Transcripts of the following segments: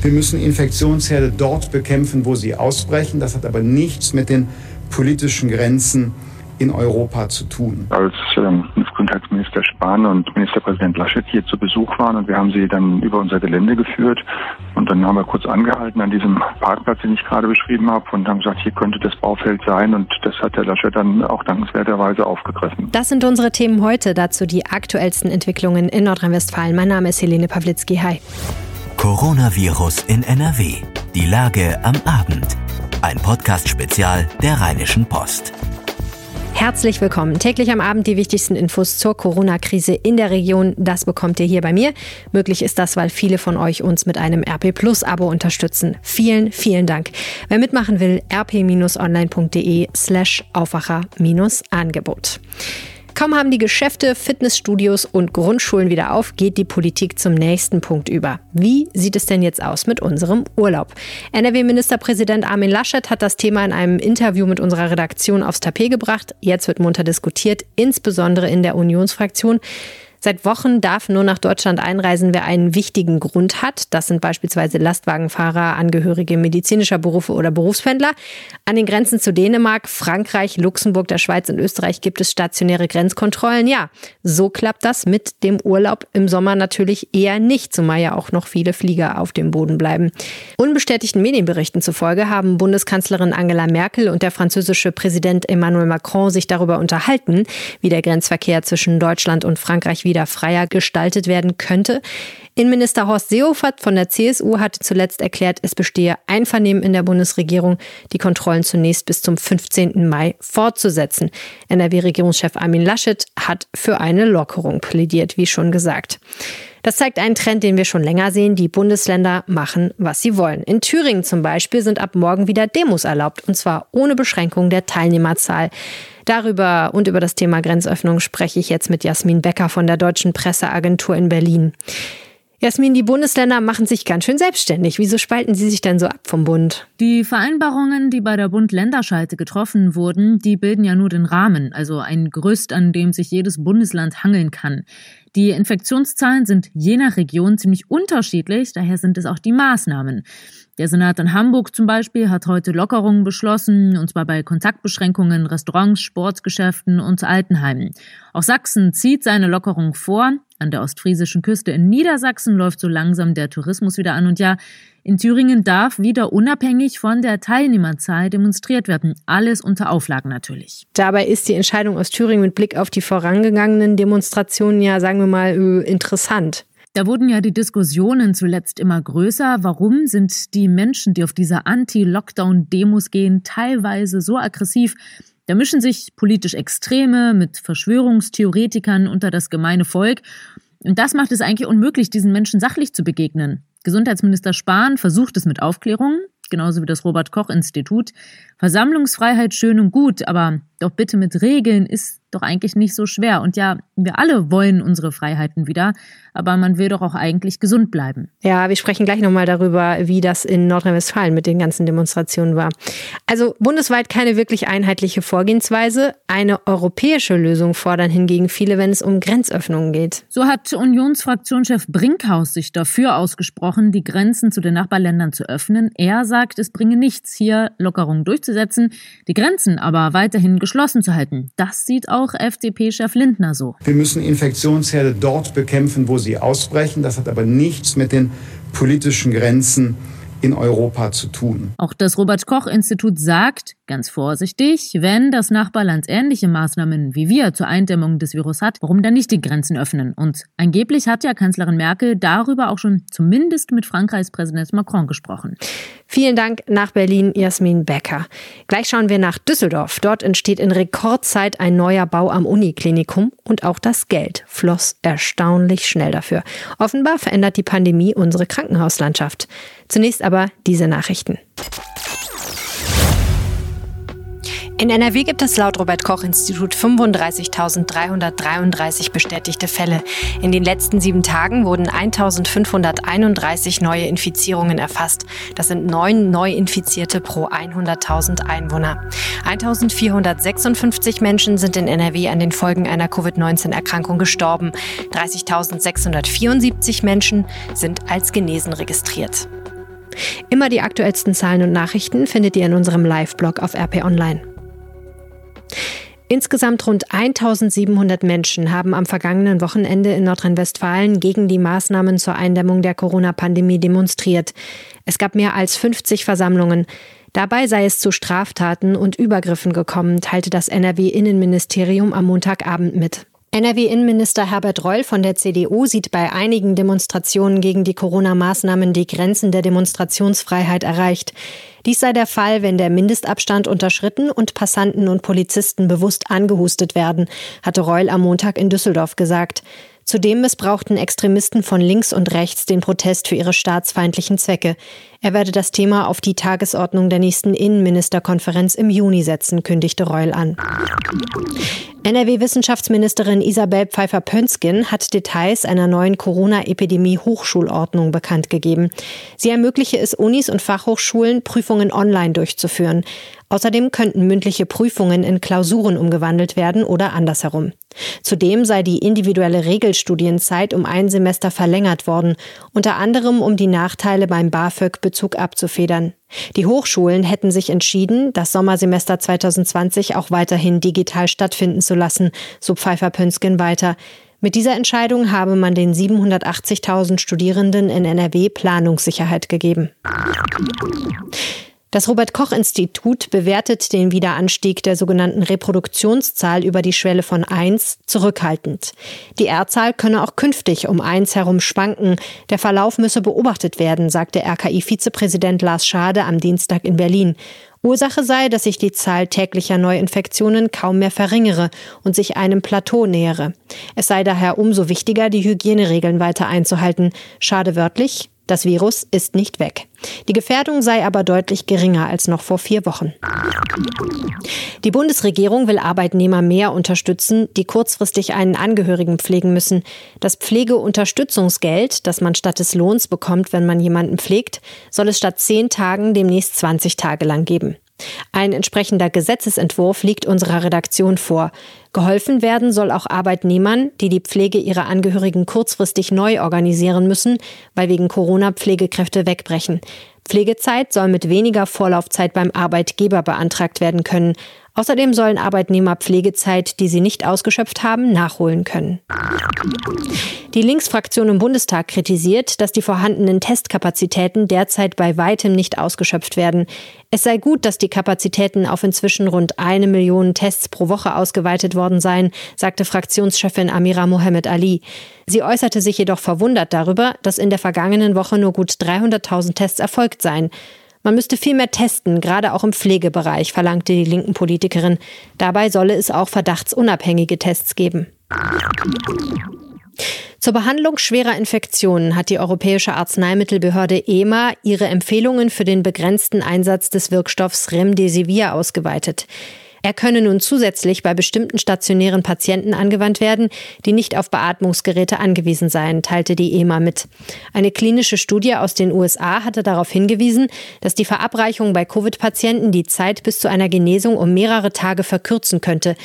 Wir müssen Infektionsherde dort bekämpfen, wo sie ausbrechen. Das hat aber nichts mit den politischen Grenzen in Europa zu tun. Als ähm, Gesundheitsminister Spahn und Ministerpräsident Laschet hier zu Besuch waren und wir haben sie dann über unser Gelände geführt und dann haben wir kurz angehalten an diesem Parkplatz, den ich gerade beschrieben habe und haben gesagt, hier könnte das Baufeld sein und das hat der Laschet dann auch dankenswerterweise aufgegriffen. Das sind unsere Themen heute, dazu die aktuellsten Entwicklungen in Nordrhein-Westfalen. Mein Name ist Helene Pawlitzki. Hi. Coronavirus in NRW. Die Lage am Abend. Ein Podcast-Spezial der Rheinischen Post. Herzlich willkommen. Täglich am Abend die wichtigsten Infos zur Corona-Krise in der Region. Das bekommt ihr hier bei mir. Möglich ist das, weil viele von euch uns mit einem RP Plus Abo unterstützen. Vielen, vielen Dank. Wer mitmachen will, rp-online.de slash Aufwacher-Angebot. Kaum haben die Geschäfte, Fitnessstudios und Grundschulen wieder auf, geht die Politik zum nächsten Punkt über. Wie sieht es denn jetzt aus mit unserem Urlaub? NRW-Ministerpräsident Armin Laschet hat das Thema in einem Interview mit unserer Redaktion aufs Tapet gebracht. Jetzt wird munter diskutiert, insbesondere in der Unionsfraktion. Seit Wochen darf nur nach Deutschland einreisen, wer einen wichtigen Grund hat. Das sind beispielsweise Lastwagenfahrer, Angehörige medizinischer Berufe oder Berufspendler. An den Grenzen zu Dänemark, Frankreich, Luxemburg, der Schweiz und Österreich gibt es stationäre Grenzkontrollen. Ja, so klappt das mit dem Urlaub im Sommer natürlich eher nicht, zumal ja auch noch viele Flieger auf dem Boden bleiben. Unbestätigten Medienberichten zufolge haben Bundeskanzlerin Angela Merkel und der französische Präsident Emmanuel Macron sich darüber unterhalten, wie der Grenzverkehr zwischen Deutschland und Frankreich wieder freier gestaltet werden könnte. Innenminister Horst Seehofer von der CSU hatte zuletzt erklärt, es bestehe Einvernehmen in der Bundesregierung, die Kontrollen zunächst bis zum 15. Mai fortzusetzen. NRW-Regierungschef Armin Laschet hat für eine Lockerung plädiert, wie schon gesagt. Das zeigt einen Trend, den wir schon länger sehen. Die Bundesländer machen, was sie wollen. In Thüringen zum Beispiel sind ab morgen wieder Demos erlaubt, und zwar ohne Beschränkung der Teilnehmerzahl. Darüber und über das Thema Grenzöffnung spreche ich jetzt mit Jasmin Becker von der Deutschen Presseagentur in Berlin. Jasmin, die Bundesländer machen sich ganz schön selbstständig. Wieso spalten sie sich denn so ab vom Bund? Die Vereinbarungen, die bei der Bund-Länderschalte getroffen wurden, die bilden ja nur den Rahmen, also ein Gerüst, an dem sich jedes Bundesland hangeln kann. Die Infektionszahlen sind je nach Region ziemlich unterschiedlich, daher sind es auch die Maßnahmen. Der Senat in Hamburg zum Beispiel hat heute Lockerungen beschlossen, und zwar bei Kontaktbeschränkungen, Restaurants, Sportgeschäften und Altenheimen. Auch Sachsen zieht seine Lockerung vor. An der ostfriesischen Küste in Niedersachsen läuft so langsam der Tourismus wieder an und ja, in Thüringen darf wieder unabhängig von der Teilnehmerzahl demonstriert werden. Alles unter Auflagen natürlich. Dabei ist die Entscheidung aus Thüringen mit Blick auf die vorangegangenen Demonstrationen ja, sagen wir mal, äh, interessant. Da wurden ja die Diskussionen zuletzt immer größer. Warum sind die Menschen, die auf diese Anti-Lockdown-Demos gehen, teilweise so aggressiv? Da mischen sich politisch Extreme mit Verschwörungstheoretikern unter das gemeine Volk. Und das macht es eigentlich unmöglich, diesen Menschen sachlich zu begegnen. Gesundheitsminister Spahn versucht es mit Aufklärung, genauso wie das Robert Koch Institut. Versammlungsfreiheit schön und gut, aber doch bitte mit Regeln ist doch eigentlich nicht so schwer. Und ja, wir alle wollen unsere Freiheiten wieder, aber man will doch auch eigentlich gesund bleiben. Ja, wir sprechen gleich nochmal darüber, wie das in Nordrhein-Westfalen mit den ganzen Demonstrationen war. Also bundesweit keine wirklich einheitliche Vorgehensweise. Eine europäische Lösung fordern hingegen viele, wenn es um Grenzöffnungen geht. So hat Unionsfraktionschef Brinkhaus sich dafür ausgesprochen, die Grenzen zu den Nachbarländern zu öffnen. Er sagt, es bringe nichts, hier Lockerungen durchzusetzen, die Grenzen aber weiterhin geschlossen zu halten. Das sieht auch FDP-Chef Lindner so. Wir müssen Infektionsherde dort bekämpfen, wo sie ausbrechen. Das hat aber nichts mit den politischen Grenzen in Europa zu tun. Auch das Robert Koch Institut sagt, ganz vorsichtig, wenn das Nachbarland ähnliche Maßnahmen wie wir zur Eindämmung des Virus hat, warum dann nicht die Grenzen öffnen? Und angeblich hat ja Kanzlerin Merkel darüber auch schon zumindest mit Frankreichs Präsident Macron gesprochen. Vielen Dank nach Berlin, Jasmin Becker. Gleich schauen wir nach Düsseldorf. Dort entsteht in Rekordzeit ein neuer Bau am Uniklinikum und auch das Geld floss erstaunlich schnell dafür. Offenbar verändert die Pandemie unsere Krankenhauslandschaft. Zunächst aber diese Nachrichten. In NRW gibt es laut Robert Koch Institut 35.333 bestätigte Fälle. In den letzten sieben Tagen wurden 1.531 neue Infizierungen erfasst. Das sind neun Neuinfizierte pro 100.000 Einwohner. 1.456 Menschen sind in NRW an den Folgen einer Covid-19-Erkrankung gestorben. 30.674 Menschen sind als genesen registriert. Immer die aktuellsten Zahlen und Nachrichten findet ihr in unserem Live-Blog auf RP Online. Insgesamt rund 1700 Menschen haben am vergangenen Wochenende in Nordrhein-Westfalen gegen die Maßnahmen zur Eindämmung der Corona-Pandemie demonstriert. Es gab mehr als 50 Versammlungen. Dabei sei es zu Straftaten und Übergriffen gekommen, teilte das NRW-Innenministerium am Montagabend mit. NRW-Innenminister Herbert Reul von der CDU sieht bei einigen Demonstrationen gegen die Corona-Maßnahmen die Grenzen der Demonstrationsfreiheit erreicht. Dies sei der Fall, wenn der Mindestabstand unterschritten und Passanten und Polizisten bewusst angehustet werden, hatte Reul am Montag in Düsseldorf gesagt. Zudem missbrauchten Extremisten von links und rechts den Protest für ihre staatsfeindlichen Zwecke. Er werde das Thema auf die Tagesordnung der nächsten Innenministerkonferenz im Juni setzen, kündigte Reul an. NRW-Wissenschaftsministerin Isabel Pfeiffer-Pönskin hat Details einer neuen Corona-Epidemie-Hochschulordnung bekannt gegeben. Sie ermögliche es Unis und Fachhochschulen, Prüfungen online durchzuführen. Außerdem könnten mündliche Prüfungen in Klausuren umgewandelt werden oder andersherum. Zudem sei die individuelle Regelstudienzeit um ein Semester verlängert worden, unter anderem um die Nachteile beim BAföG-Bezug abzufedern. Die Hochschulen hätten sich entschieden, das Sommersemester 2020 auch weiterhin digital stattfinden zu lassen, so Pfeiffer Pönsken weiter. Mit dieser Entscheidung habe man den 780.000 Studierenden in NRW Planungssicherheit gegeben. Das Robert Koch Institut bewertet den Wiederanstieg der sogenannten Reproduktionszahl über die Schwelle von 1 zurückhaltend. Die R-Zahl könne auch künftig um 1 herum schwanken. Der Verlauf müsse beobachtet werden, sagte RKI-Vizepräsident Lars Schade am Dienstag in Berlin. Ursache sei, dass sich die Zahl täglicher Neuinfektionen kaum mehr verringere und sich einem Plateau nähere. Es sei daher umso wichtiger, die Hygieneregeln weiter einzuhalten. Schade wörtlich, das Virus ist nicht weg. Die Gefährdung sei aber deutlich geringer als noch vor vier Wochen. Die Bundesregierung will Arbeitnehmer mehr unterstützen, die kurzfristig einen Angehörigen pflegen müssen. Das Pflegeunterstützungsgeld, das man statt des Lohns bekommt, wenn man jemanden pflegt, soll es statt zehn Tagen demnächst 20 Tage lang geben. Ein entsprechender Gesetzesentwurf liegt unserer Redaktion vor. Geholfen werden soll auch Arbeitnehmern, die die Pflege ihrer Angehörigen kurzfristig neu organisieren müssen, weil wegen Corona Pflegekräfte wegbrechen. Pflegezeit soll mit weniger Vorlaufzeit beim Arbeitgeber beantragt werden können. Außerdem sollen Arbeitnehmer Pflegezeit, die sie nicht ausgeschöpft haben, nachholen können. Die Linksfraktion im Bundestag kritisiert, dass die vorhandenen Testkapazitäten derzeit bei weitem nicht ausgeschöpft werden. Es sei gut, dass die Kapazitäten auf inzwischen rund eine Million Tests pro Woche ausgeweitet worden seien, sagte Fraktionschefin Amira Mohamed Ali. Sie äußerte sich jedoch verwundert darüber, dass in der vergangenen Woche nur gut 300.000 Tests erfolgt seien. Man müsste viel mehr testen, gerade auch im Pflegebereich, verlangte die linken Politikerin. Dabei solle es auch verdachtsunabhängige Tests geben. Zur Behandlung schwerer Infektionen hat die Europäische Arzneimittelbehörde EMA ihre Empfehlungen für den begrenzten Einsatz des Wirkstoffs Remdesivir ausgeweitet. Er könne nun zusätzlich bei bestimmten stationären Patienten angewandt werden, die nicht auf Beatmungsgeräte angewiesen seien, teilte die EMA mit. Eine klinische Studie aus den USA hatte darauf hingewiesen, dass die Verabreichung bei Covid-Patienten die Zeit bis zu einer Genesung um mehrere Tage verkürzen könnte.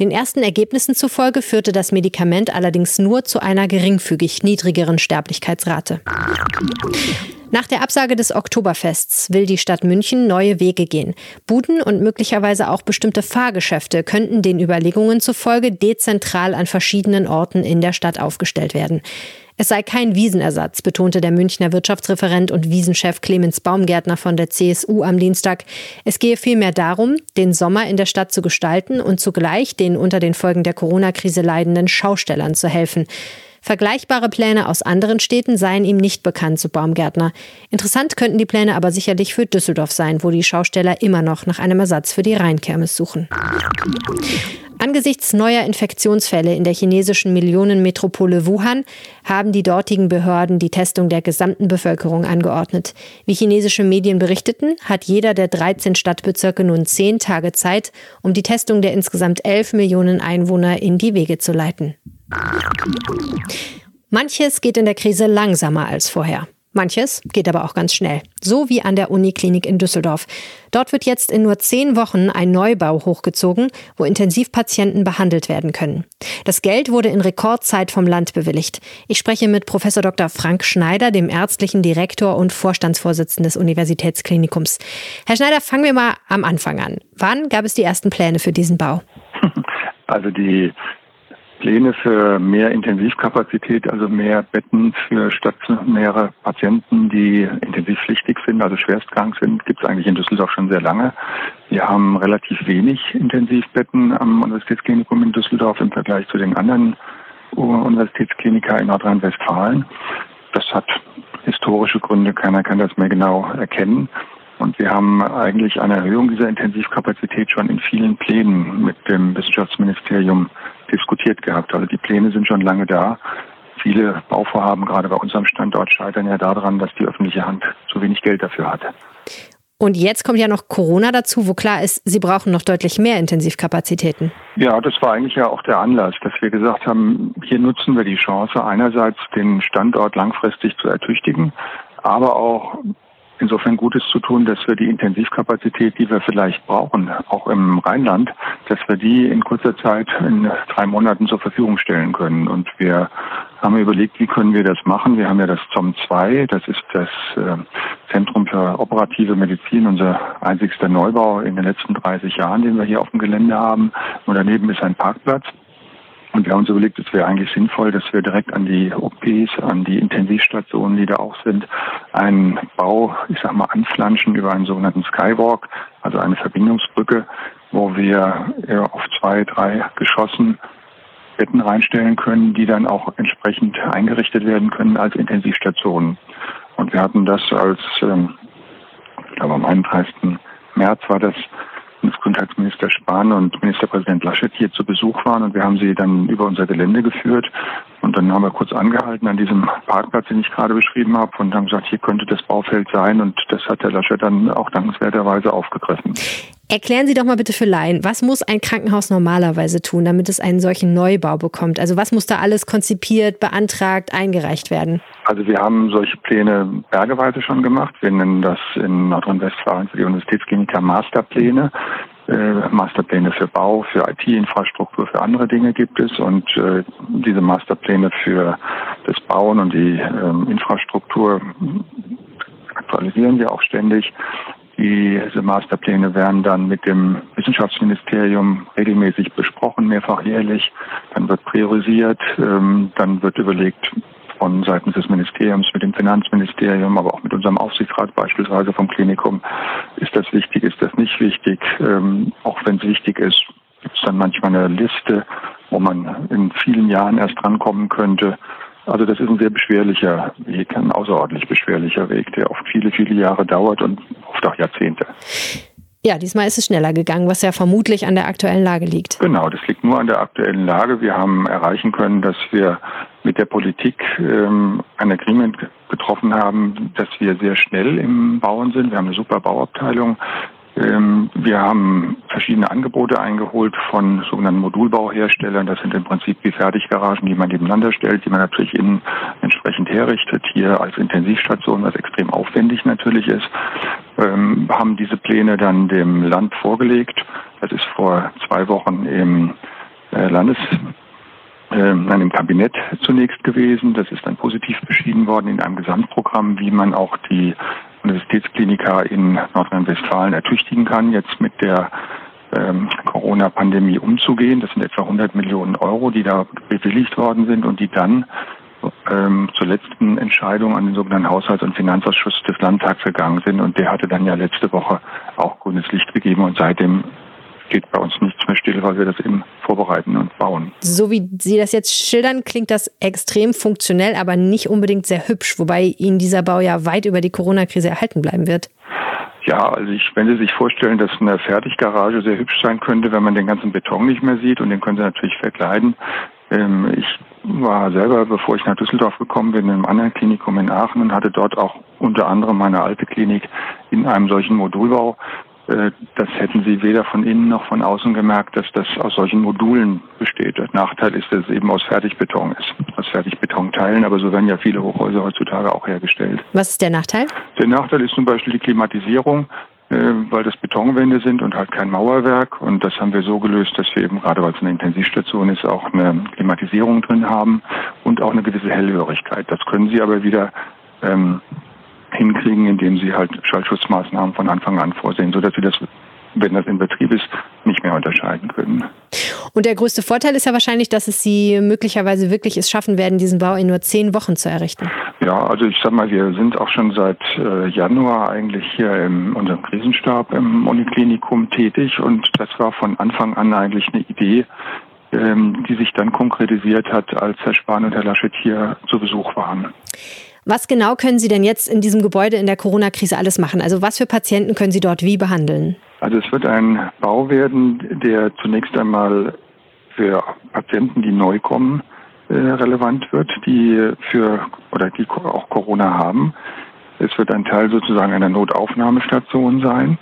Den ersten Ergebnissen zufolge führte das Medikament allerdings nur zu einer geringfügig niedrigeren Sterblichkeitsrate. Nach der Absage des Oktoberfests will die Stadt München neue Wege gehen. Buden und möglicherweise auch bestimmte Fahrgeschäfte könnten den Überlegungen zufolge dezentral an verschiedenen Orten in der Stadt aufgestellt werden. Es sei kein Wiesenersatz, betonte der Münchner Wirtschaftsreferent und Wiesenchef Clemens Baumgärtner von der CSU am Dienstag. Es gehe vielmehr darum, den Sommer in der Stadt zu gestalten und zugleich den unter den Folgen der Corona-Krise leidenden Schaustellern zu helfen. Vergleichbare Pläne aus anderen Städten seien ihm nicht bekannt, so Baumgärtner. Interessant könnten die Pläne aber sicherlich für Düsseldorf sein, wo die Schausteller immer noch nach einem Ersatz für die Rheinkirmes suchen. Angesichts neuer Infektionsfälle in der chinesischen Millionenmetropole Wuhan haben die dortigen Behörden die Testung der gesamten Bevölkerung angeordnet. Wie chinesische Medien berichteten, hat jeder der 13 Stadtbezirke nun zehn Tage Zeit, um die Testung der insgesamt 11 Millionen Einwohner in die Wege zu leiten. Manches geht in der Krise langsamer als vorher. Manches geht aber auch ganz schnell, so wie an der Uniklinik in Düsseldorf. Dort wird jetzt in nur zehn Wochen ein Neubau hochgezogen, wo Intensivpatienten behandelt werden können. Das Geld wurde in Rekordzeit vom Land bewilligt. Ich spreche mit Professor Dr. Frank Schneider, dem ärztlichen Direktor und Vorstandsvorsitzenden des Universitätsklinikums. Herr Schneider, fangen wir mal am Anfang an. Wann gab es die ersten Pläne für diesen Bau? Also die Pläne für mehr Intensivkapazität, also mehr Betten für stationäre Patienten, die intensivpflichtig sind, also schwerstkrank sind, gibt es eigentlich in Düsseldorf schon sehr lange. Wir haben relativ wenig Intensivbetten am Universitätsklinikum in Düsseldorf im Vergleich zu den anderen Universitätskliniker in Nordrhein-Westfalen. Das hat historische Gründe, keiner kann das mehr genau erkennen. Und wir haben eigentlich eine Erhöhung dieser Intensivkapazität schon in vielen Plänen mit dem Wissenschaftsministerium diskutiert gehabt. Also die Pläne sind schon lange da. Viele Bauvorhaben, gerade bei unserem Standort, scheitern ja daran, dass die öffentliche Hand zu wenig Geld dafür hatte. Und jetzt kommt ja noch Corona dazu, wo klar ist, Sie brauchen noch deutlich mehr Intensivkapazitäten. Ja, das war eigentlich ja auch der Anlass, dass wir gesagt haben, hier nutzen wir die Chance, einerseits den Standort langfristig zu ertüchtigen, aber auch insofern Gutes zu tun, dass wir die Intensivkapazität, die wir vielleicht brauchen, auch im Rheinland, dass wir die in kurzer Zeit in drei Monaten zur Verfügung stellen können. Und wir haben überlegt, wie können wir das machen. Wir haben ja das ZOM 2, das ist das äh, Zentrum für operative Medizin, unser einzigster Neubau in den letzten 30 Jahren, den wir hier auf dem Gelände haben. Und daneben ist ein Parkplatz. Und wir haben uns überlegt, es wäre eigentlich sinnvoll, dass wir direkt an die OPs, an die Intensivstationen, die da auch sind, einen Bau, ich sag mal, anflanschen über einen sogenannten Skywalk, also eine Verbindungsbrücke, wo wir auf zwei, drei Geschossen Betten reinstellen können, die dann auch entsprechend eingerichtet werden können als Intensivstationen. Und wir hatten das als, ähm, ich glaube am 31. März war das Bundesgesundheitsminister Spahn und Ministerpräsident Laschet hier zu Besuch waren. Und wir haben sie dann über unser Gelände geführt und dann haben wir kurz angehalten an diesem Parkplatz, den ich gerade beschrieben habe und haben gesagt, hier könnte das Baufeld sein und das hat der Laschet dann auch dankenswerterweise aufgegriffen. Erklären Sie doch mal bitte für Laien, was muss ein Krankenhaus normalerweise tun, damit es einen solchen Neubau bekommt? Also was muss da alles konzipiert, beantragt, eingereicht werden? Also wir haben solche Pläne bergeweise schon gemacht. Wir nennen das in Nordrhein-Westfalen für die Universitätskliniker Masterpläne. Äh, Masterpläne für Bau, für IT-Infrastruktur, für andere Dinge gibt es und äh, diese Masterpläne für das Bauen und die äh, Infrastruktur aktualisieren wir auch ständig. Diese Masterpläne werden dann mit dem Wissenschaftsministerium regelmäßig besprochen, mehrfach jährlich. Dann wird priorisiert, ähm, dann wird überlegt von seitens des Ministeriums mit dem Finanzministerium, aber auch mit unserem Aufsichtsrat beispielsweise vom Klinikum. Ist das wichtig, ist das nicht wichtig? Ähm, auch wenn es wichtig ist, gibt es dann manchmal eine Liste, wo man in vielen Jahren erst drankommen könnte. Also das ist ein sehr beschwerlicher Weg, ein außerordentlich beschwerlicher Weg, der oft viele, viele Jahre dauert und oft auch Jahrzehnte. Ja, diesmal ist es schneller gegangen, was ja vermutlich an der aktuellen Lage liegt. Genau, das liegt nur an der aktuellen Lage. Wir haben erreichen können, dass wir mit der Politik ähm, ein Agreement getroffen haben, dass wir sehr schnell im Bauen sind. Wir haben eine super Bauabteilung. Ähm, wir haben verschiedene Angebote eingeholt von sogenannten Modulbauherstellern. Das sind im Prinzip die Fertiggaragen, die man nebeneinander stellt, die man natürlich innen entsprechend herrichtet. Hier als Intensivstation, was extrem aufwendig natürlich ist, ähm, haben diese Pläne dann dem Land vorgelegt. Das ist vor zwei Wochen im äh, Landes ähm, dann im Kabinett zunächst gewesen. Das ist dann positiv beschieden worden in einem Gesamtprogramm, wie man auch die Universitätskliniker in Nordrhein-Westfalen ertüchtigen kann, jetzt mit der ähm, Corona-Pandemie umzugehen. Das sind etwa 100 Millionen Euro, die da bewilligt worden sind und die dann ähm, zur letzten Entscheidung an den sogenannten Haushalts- und Finanzausschuss des Landtags gegangen sind. Und der hatte dann ja letzte Woche auch grünes Licht gegeben und seitdem geht bei uns nichts mehr still, weil wir das eben vorbereiten und bauen. So wie Sie das jetzt schildern, klingt das extrem funktionell, aber nicht unbedingt sehr hübsch, wobei Ihnen dieser Bau ja weit über die Corona-Krise erhalten bleiben wird. Ja, also ich, wenn Sie sich vorstellen, dass eine Fertiggarage sehr hübsch sein könnte, wenn man den ganzen Beton nicht mehr sieht und den können Sie natürlich verkleiden. Ähm, ich war selber, bevor ich nach Düsseldorf gekommen bin, in einem anderen Klinikum in Aachen und hatte dort auch unter anderem meine alte Klinik in einem solchen Modulbau das hätten sie weder von innen noch von außen gemerkt, dass das aus solchen Modulen besteht. Der Nachteil ist, dass es eben aus Fertigbeton ist, aus Fertigbetonteilen, aber so werden ja viele Hochhäuser heutzutage auch hergestellt. Was ist der Nachteil? Der Nachteil ist zum Beispiel die Klimatisierung, äh, weil das Betonwände sind und halt kein Mauerwerk. Und das haben wir so gelöst, dass wir eben gerade, weil es eine Intensivstation ist, auch eine Klimatisierung drin haben und auch eine gewisse Hellhörigkeit. Das können Sie aber wieder ähm, hinkriegen, indem sie halt Schallschutzmaßnahmen von Anfang an vorsehen, sodass sie das, wenn das in Betrieb ist, nicht mehr unterscheiden können. Und der größte Vorteil ist ja wahrscheinlich, dass es Sie möglicherweise wirklich es schaffen werden, diesen Bau in nur zehn Wochen zu errichten. Ja, also ich sag mal, wir sind auch schon seit äh, Januar eigentlich hier in unserem Krisenstab im Uniklinikum tätig und das war von Anfang an eigentlich eine Idee, ähm, die sich dann konkretisiert hat, als Herr Spahn und Herr Laschet hier zu Besuch waren. Was genau können Sie denn jetzt in diesem Gebäude in der Corona-Krise alles machen? Also was für Patienten können Sie dort wie behandeln? Also es wird ein Bau werden, der zunächst einmal für Patienten, die neu kommen, äh, relevant wird, die für oder die auch Corona haben. Es wird ein Teil sozusagen einer Notaufnahmestation sein.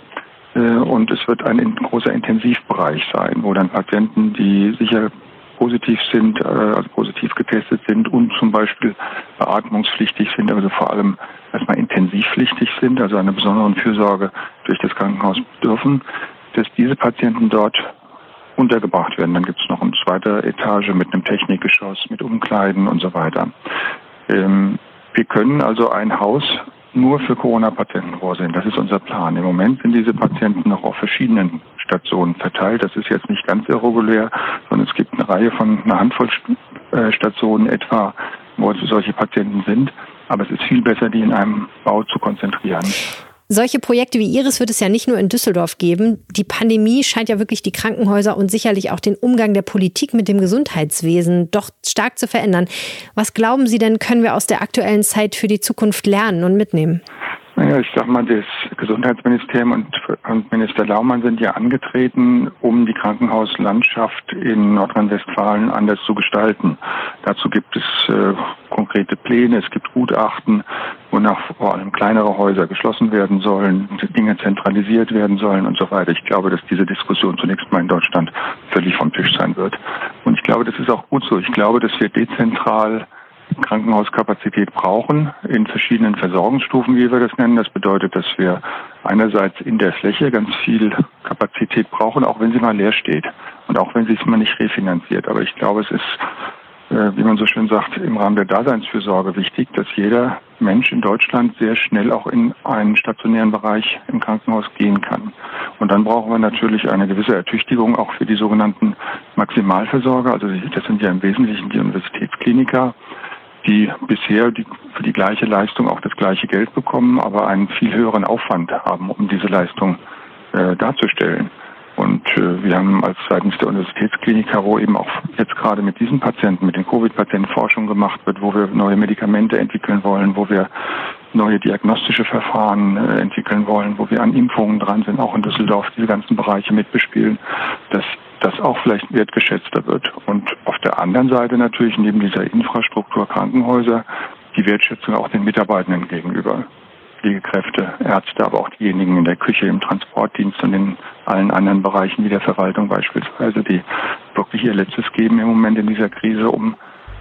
Äh, und es wird ein großer Intensivbereich sein, wo dann Patienten, die sicher positiv sind, äh, also positiv getestet sind und zum Beispiel beatmungspflichtig sind, also vor allem erstmal intensivpflichtig sind, also eine besondere Fürsorge durch das Krankenhaus dürfen, dass diese Patienten dort untergebracht werden. Dann gibt es noch eine zweite Etage mit einem Technikgeschoss, mit Umkleiden und so weiter. Ähm, wir können also ein Haus nur für Corona-Patienten vorsehen. Das ist unser Plan. Im Moment sind diese Patienten noch auf verschiedenen Stationen verteilt. Das ist jetzt nicht ganz irregulär, sondern es gibt eine Reihe von einer Handvoll äh, Stationen etwa, wo solche Patienten sind. Aber es ist viel besser, die in einem Bau zu konzentrieren. Solche Projekte wie Ihres wird es ja nicht nur in Düsseldorf geben. Die Pandemie scheint ja wirklich die Krankenhäuser und sicherlich auch den Umgang der Politik mit dem Gesundheitswesen doch stark zu verändern. Was glauben Sie denn, können wir aus der aktuellen Zeit für die Zukunft lernen und mitnehmen? Naja, ich sag mal, das Gesundheitsministerium und, und Minister Laumann sind ja angetreten, um die Krankenhauslandschaft in Nordrhein-Westfalen anders zu gestalten. Dazu gibt es äh, konkrete Pläne, es gibt Gutachten, wonach vor allem kleinere Häuser geschlossen werden sollen, Dinge zentralisiert werden sollen und so weiter. Ich glaube, dass diese Diskussion zunächst mal in Deutschland völlig vom Tisch sein wird. Und ich glaube, das ist auch gut so. Ich glaube, dass wir dezentral Krankenhauskapazität brauchen in verschiedenen Versorgungsstufen, wie wir das nennen. Das bedeutet, dass wir einerseits in der Fläche ganz viel Kapazität brauchen, auch wenn sie mal leer steht und auch wenn sie es mal nicht refinanziert. Aber ich glaube, es ist, äh, wie man so schön sagt, im Rahmen der Daseinsfürsorge wichtig, dass jeder Mensch in Deutschland sehr schnell auch in einen stationären Bereich im Krankenhaus gehen kann. Und dann brauchen wir natürlich eine gewisse Ertüchtigung auch für die sogenannten Maximalversorger. Also das sind ja im Wesentlichen die Universitätskliniker die bisher die, für die gleiche Leistung auch das gleiche Geld bekommen, aber einen viel höheren Aufwand haben, um diese Leistung äh, darzustellen. Und äh, wir haben als seitens der Universitätsklinik Caro eben auch jetzt gerade mit diesen Patienten, mit den Covid-Patienten Forschung gemacht wird, wo wir neue Medikamente entwickeln wollen, wo wir neue diagnostische Verfahren äh, entwickeln wollen, wo wir an Impfungen dran sind, auch in Düsseldorf diese ganzen Bereiche mitbespielen, dass das auch vielleicht wertgeschätzter wird. Und auf der anderen Seite natürlich neben dieser Infrastruktur Krankenhäuser die Wertschätzung auch den Mitarbeitenden gegenüber. Pflegekräfte, Ärzte, aber auch diejenigen in der Küche, im Transportdienst und in allen anderen Bereichen wie der Verwaltung beispielsweise, die wirklich ihr Letztes geben im Moment in dieser Krise, um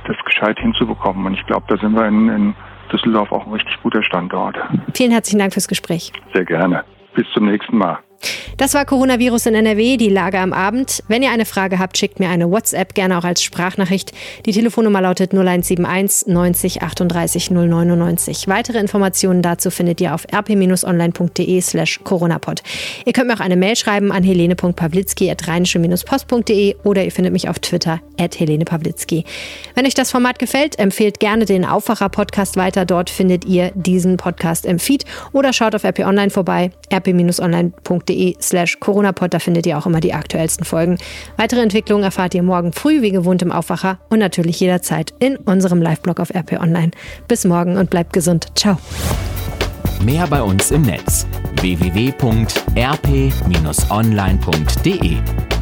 das gescheit hinzubekommen. Und ich glaube, da sind wir in, in Düsseldorf auch ein richtig guter Standort. Vielen herzlichen Dank fürs Gespräch. Sehr gerne. Bis zum nächsten Mal. Das war Coronavirus in NRW, die Lage am Abend. Wenn ihr eine Frage habt, schickt mir eine WhatsApp, gerne auch als Sprachnachricht. Die Telefonnummer lautet 0171 90 38 099. Weitere Informationen dazu findet ihr auf rp-online.de slash coronapod. Ihr könnt mir auch eine Mail schreiben an helene.pawlitzki at rheinische-post.de oder ihr findet mich auf Twitter at Helene Pawlitzki. Wenn euch das Format gefällt, empfehlt gerne den Aufwacher-Podcast weiter. Dort findet ihr diesen Podcast im Feed oder schaut auf rp online vorbei, rp-online.de www.ftf.de slash coronapod. Da findet ihr auch immer die aktuellsten Folgen. Weitere Entwicklungen erfahrt ihr morgen früh, wie gewohnt im Aufwacher und natürlich jederzeit in unserem Live-Blog auf RP Online. Bis morgen und bleibt gesund. Ciao. Mehr bei uns im Netz www.rp-online.de